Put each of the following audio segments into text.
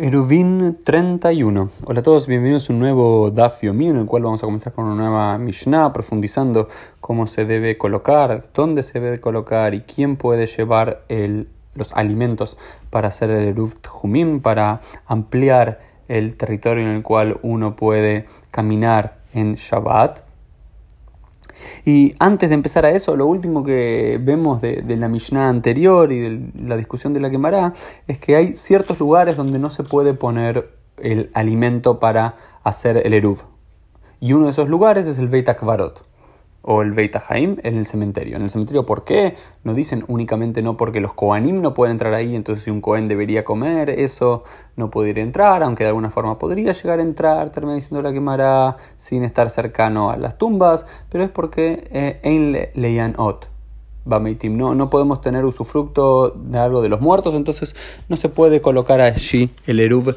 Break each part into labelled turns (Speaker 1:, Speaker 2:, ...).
Speaker 1: Eruvin 31. Hola a todos, bienvenidos a un nuevo Daf mío en el cual vamos a comenzar con una nueva Mishnah, profundizando cómo se debe colocar, dónde se debe colocar y quién puede llevar los alimentos para hacer el Eruv para ampliar el territorio en el cual uno puede caminar en Shabbat. Y antes de empezar a eso, lo último que vemos de, la Mishnah anterior y de la discusión de la quemará es que hay ciertos lugares donde no se puede poner el alimento para hacer el eruv. Y uno de esos lugares es el Beit Akvarot o el Beit Haim en el cementerio. En el cementerio, ¿por qué? No dicen únicamente no porque los Kohanim no pueden entrar ahí, entonces si un Kohen debería comer, eso no podría entrar, aunque de alguna forma podría llegar a entrar, termina diciendo la quemará sin estar cercano a las tumbas, pero es porque eh, en Leian Ot. No, no podemos tener usufructo de algo de los muertos, entonces no se puede colocar allí el Eruv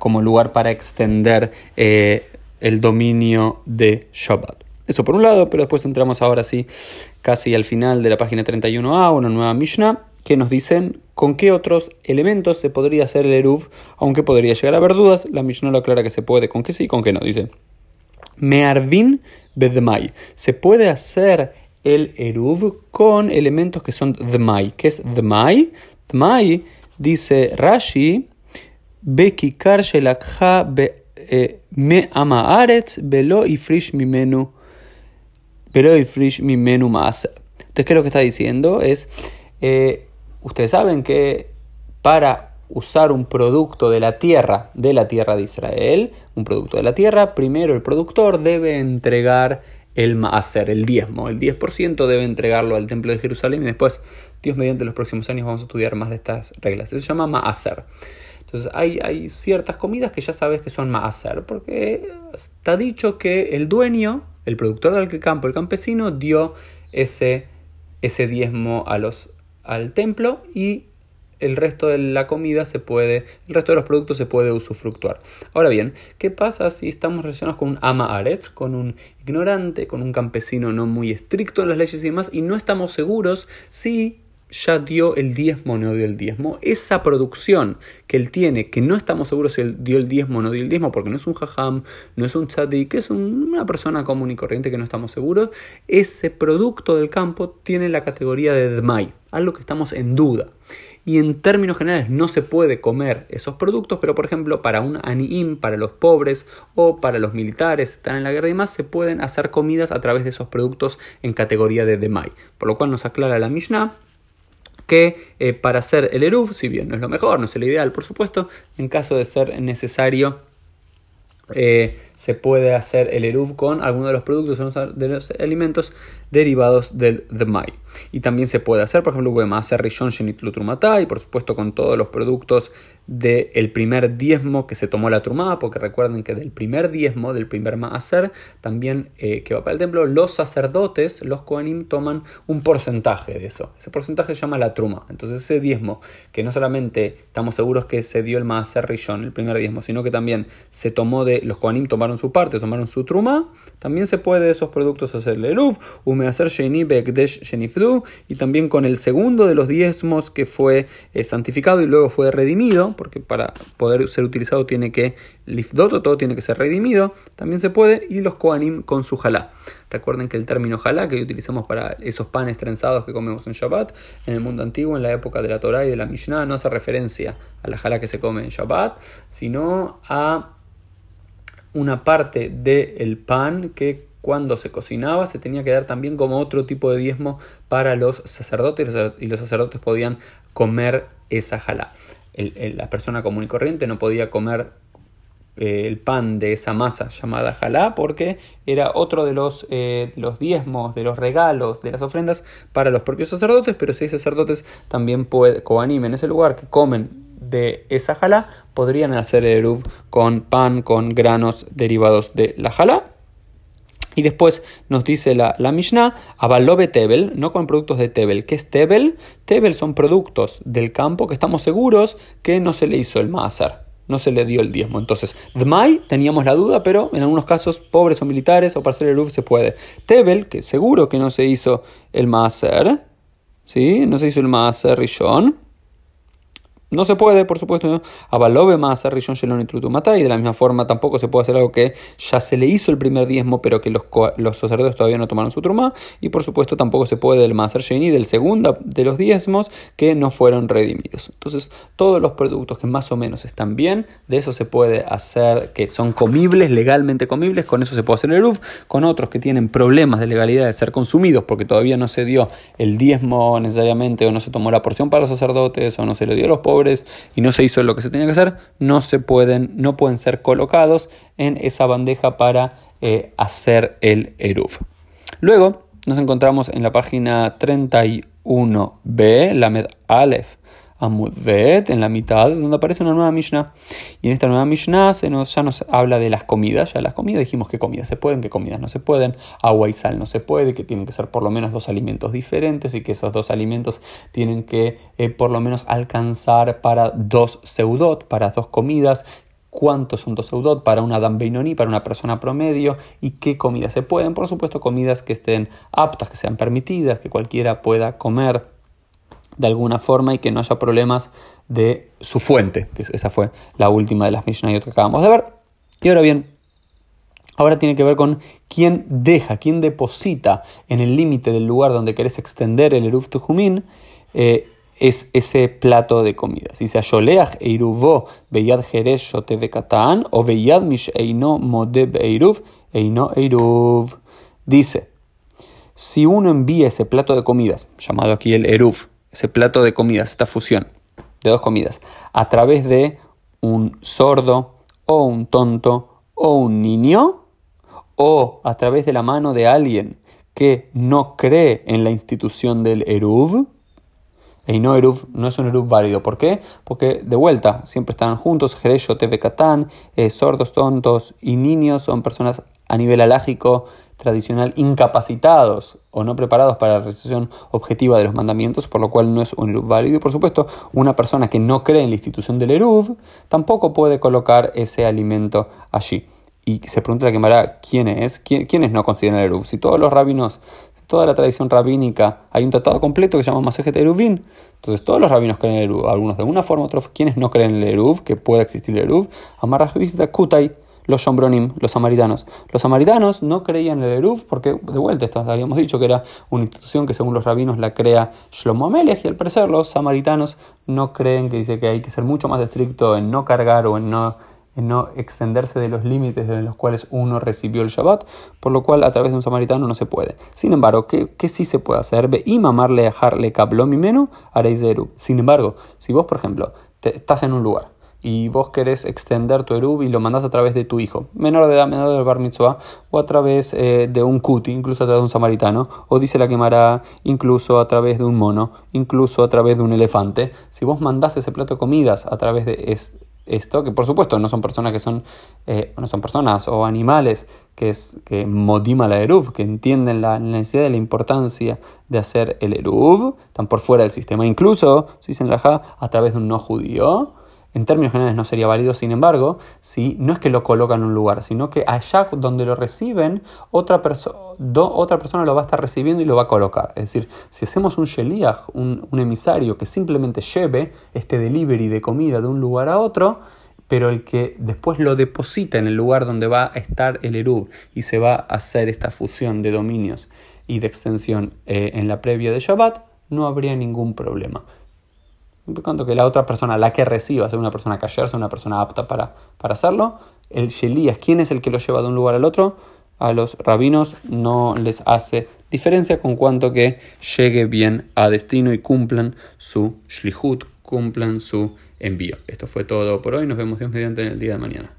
Speaker 1: como lugar para extender eh, el dominio de Shabbat. Eso por un lado, pero después entramos ahora sí casi al final de la página 31a, una nueva Mishnah, que nos dicen con qué otros elementos se podría hacer el Eruv, aunque podría llegar a haber dudas, la Mishnah lo aclara que se puede con qué sí y con qué no. Dice, Mearvin bedmai. Se puede hacer el Eruv con elementos que son Dmai. ¿Qué es Dmai? Dmai, dice Rashi, Bekikar shelakha be eh, me ama aretz belo ifrish mimenu pero el frish mi menú más. Entonces, ¿qué es lo que está diciendo? Es, eh, ustedes saben que para usar un producto de la tierra, de la tierra de Israel, un producto de la tierra, primero el productor debe entregar el maaser, el diezmo, el 10% debe entregarlo al templo de Jerusalén y después, Dios mediante los próximos años vamos a estudiar más de estas reglas. Se llama maaser. Entonces hay, hay ciertas comidas que ya sabes que son maaser, porque está dicho que el dueño el productor del campo, el campesino, dio ese, ese diezmo a los, al templo y el resto de la comida se puede, el resto de los productos se puede usufructuar. Ahora bien, ¿qué pasa si estamos relacionados con un ama aretz, con un ignorante, con un campesino no muy estricto en las leyes y demás, y no estamos seguros si ya dio el diezmo o no dio el diezmo, esa producción que él tiene, que no estamos seguros si él dio el diezmo o no dio el diezmo, porque no es un jajam, no es un tzadik, es una persona común y corriente que no estamos seguros, ese producto del campo tiene la categoría de dmai, algo que estamos en duda. Y en términos generales no se puede comer esos productos, pero por ejemplo para un aniim, para los pobres o para los militares que están en la guerra y demás, se pueden hacer comidas a través de esos productos en categoría de demai. Por lo cual nos aclara la Mishnah que eh, para hacer el Eruv, si bien no es lo mejor, no es el ideal, por supuesto, en caso de ser necesario, eh, se puede hacer el Eruv con alguno de los productos de los alimentos derivados del Dmai. Y también se puede hacer, por ejemplo, hacer Rishon y por supuesto con todos los productos del primer diezmo que se tomó la trumá, porque recuerden que del primer diezmo, del primer maaser, también eh, que va para el templo, los sacerdotes, los kohanim, toman un porcentaje de eso. Ese porcentaje se llama la truma. Entonces ese diezmo, que no solamente estamos seguros que se dio el maaser rishon, el primer diezmo, sino que también se tomó de, los kohanim tomaron su parte, tomaron su truma, también se puede de esos productos hacer el eruv, hacer sheni bekdesh shenifdu, y también con el segundo de los diezmos que fue eh, santificado y luego fue redimido, porque para poder ser utilizado tiene que lifdoto, todo tiene que ser redimido, también se puede, y los koanim con su jalá. Recuerden que el término jalá que utilizamos para esos panes trenzados que comemos en Shabbat, en el mundo antiguo, en la época de la Torah y de la Mishnah, no hace referencia a la jalá que se come en Shabbat, sino a una parte del pan que cuando se cocinaba se tenía que dar también como otro tipo de diezmo para los sacerdotes y los sacerdotes podían comer esa jalá. La persona común y corriente no podía comer eh, el pan de esa masa llamada jalá porque era otro de los, eh, los diezmos, de los regalos, de las ofrendas para los propios sacerdotes, pero si hay sacerdotes también puede, en ese lugar que comen de esa jalá, podrían hacer el eruv con pan, con granos derivados de la jalá. Y después nos dice la, la Mishnah, Tebel, no con productos de Tebel. ¿Qué es Tebel? Tebel son productos del campo que estamos seguros que no se le hizo el Maaser, no se le dio el diezmo. Entonces, Dmai teníamos la duda, pero en algunos casos, pobres o militares o para hacer el UF se puede. Tebel, que seguro que no se hizo el Maaser, ¿sí? No se hizo el Maaser Rishon no se puede, por supuesto, avalobe más a Rishon Shelon y Trutumata, y de la misma forma tampoco se puede hacer algo que ya se le hizo el primer diezmo, pero que los, los sacerdotes todavía no tomaron su trumá, y por supuesto tampoco se puede del Maser Sheni, del segundo de los diezmos, que no fueron redimidos. Entonces, todos los productos que más o menos están bien, de eso se puede hacer, que son comibles, legalmente comibles, con eso se puede hacer el Eruf, con otros que tienen problemas de legalidad de ser consumidos, porque todavía no se dio el diezmo necesariamente, o no se tomó la porción para los sacerdotes, o no se le dio a los pobres, y no se hizo lo que se tenía que hacer, no se pueden, no pueden ser colocados en esa bandeja para eh, hacer el Eruf. Luego nos encontramos en la página 31b, la Med Aleph, Amudvet, en la mitad, donde aparece una nueva Mishnah. Y en esta nueva Mishnah se nos, ya nos habla de las comidas. Ya las comidas dijimos que comidas se pueden, qué comidas no se pueden. Agua y sal no se puede, que tienen que ser por lo menos dos alimentos diferentes y que esos dos alimentos tienen que eh, por lo menos alcanzar para dos seudot, para dos comidas cuántos son dos seudot para una Dan Beinoni, para una persona promedio, y qué comidas se pueden. Por supuesto, comidas que estén aptas, que sean permitidas, que cualquiera pueda comer de alguna forma y que no haya problemas de su fuente, que esa fue la última de las Mishnayot que acabamos de ver. Y ahora bien, ahora tiene que ver con quién deja, quién deposita en el límite del lugar donde querés extender el Eruf Tujumin, eh, es ese plato de comida. Si se Yoleach Eiruvo Jerez Shoteve o Beyad Mish Eino Modeb Eiruv Eino Eiruv. Dice, si uno envía ese plato de comidas, llamado aquí el Eruf, ese plato de comidas, esta fusión de dos comidas, a través de un sordo o un tonto o un niño, o a través de la mano de alguien que no cree en la institución del Eruv, y no Eruv no es un Eruv válido. ¿Por qué? Porque de vuelta, siempre están juntos, Jerecho, Teve eh, sordos, tontos y niños son personas a nivel alágico tradicional incapacitados o no preparados para la realización objetiva de los mandamientos, por lo cual no es un Eruv válido. Y por supuesto, una persona que no cree en la institución del Eruv tampoco puede colocar ese alimento allí. Y se pregunta la quemará quién es, quiénes no consideran el Eruv. Si todos los rabinos, toda la tradición rabínica, hay un tratado completo que se llama Masejet Eruvin, entonces todos los rabinos creen en el Eruv, algunos de una forma, otros quienes no creen en el Eruv, que pueda existir el Eruv, Amarajvis Kutai los Shombronim, los samaritanos. Los samaritanos no creían en el Eruv porque, de vuelta, esto habíamos dicho que era una institución que según los rabinos la crea Shlomo Amelech y al parecer los samaritanos no creen que dice que hay que ser mucho más estricto en no cargar o en no, no extenderse de los límites en los cuales uno recibió el Shabbat, por lo cual a través de un samaritano no se puede. Sin embargo, ¿qué, sí se puede hacer? Y mamarle dejarle cablom y haréis de. Sin embargo, si vos, por ejemplo, estás en un lugar y vos querés extender tu erub y lo mandás a través de tu hijo, menor de edad, menor del bar mitzvah, o a través eh, de un cuti, incluso a través de un samaritano, o dice la quemará, incluso a través de un mono, incluso a través de un elefante. Si vos mandás ese plato de comidas a través de esto, que por supuesto no son personas que son, eh, no son personas o animales que, es, que modima la eruv, que entienden la necesidad y la importancia de hacer el eruv, están por fuera del sistema, incluso, si se enlaja, a través de un no judío, en términos generales no sería válido, sin embargo, si no es que lo colocan en un lugar, sino que allá donde lo reciben, otra, otra persona lo va a estar recibiendo y lo va a colocar. Es decir, si hacemos un sheliach, un, emisario que simplemente lleve este delivery de comida de un lugar a otro, pero el que después lo deposita en el lugar donde va a estar el Erub y se va a hacer esta fusión de dominios y de extensión eh, en la previa de Shabbat, no habría ningún problema cuanto que la otra persona, la que reciba, sea una persona cayer, sea una persona apta para, para hacerlo. El Shelías, ¿quién es el que lo lleva de un lugar al otro? A los rabinos no les hace diferencia con cuanto que llegue bien a destino y cumplan su shlihut, cumplan su envío. Esto fue todo por hoy. Nos vemos Dios mediante en el día de mañana.